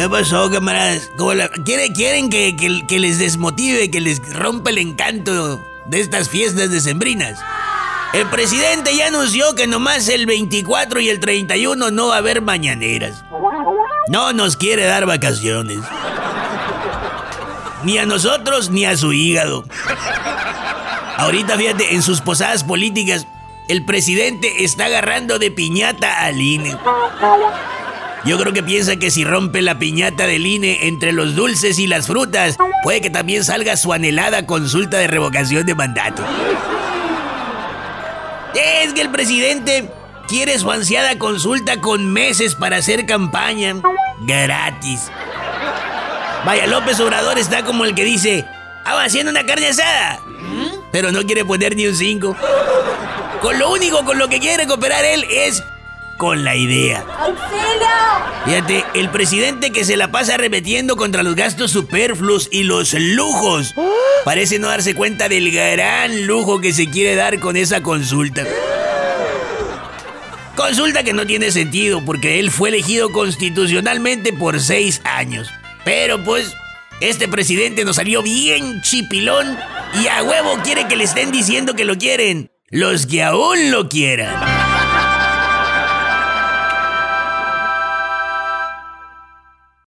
¿Qué pasó, camaradas? ¿Cómo la- ¿Quieren, quieren que, que- que les desmotive, que les rompa el encanto de estas fiestas decembrinas? El presidente ya anunció que nomás el 24 y el 31 no va a haber mañaneras. No nos quiere dar vacaciones. Ni a nosotros ni a su hígado. Ahorita, fíjate, en sus posadas políticas, el presidente está agarrando de piñata al INE. Yo creo que piensa que si rompe la piñata del INE entre los dulces y las frutas, puede que también salga su anhelada consulta de revocación de mandato. Es que el presidente quiere su ansiada consulta con meses para hacer campaña. Gratis. Vaya, López Obrador está como el que dice, vamos haciendo una carne asada. Pero no quiere poner ni un 5. Con lo único con lo que quiere cooperar él es con la idea. Fíjate, el presidente que se la pasa arremetiendo contra los gastos superfluos y los lujos parece no darse cuenta del gran lujo que se quiere dar con esa consulta. Consulta que no tiene sentido porque él fue elegido constitucionalmente por seis años. Pero pues, este presidente nos salió bien chipilón y a huevo quiere que le estén diciendo que lo quieren. Los que aún lo quieran.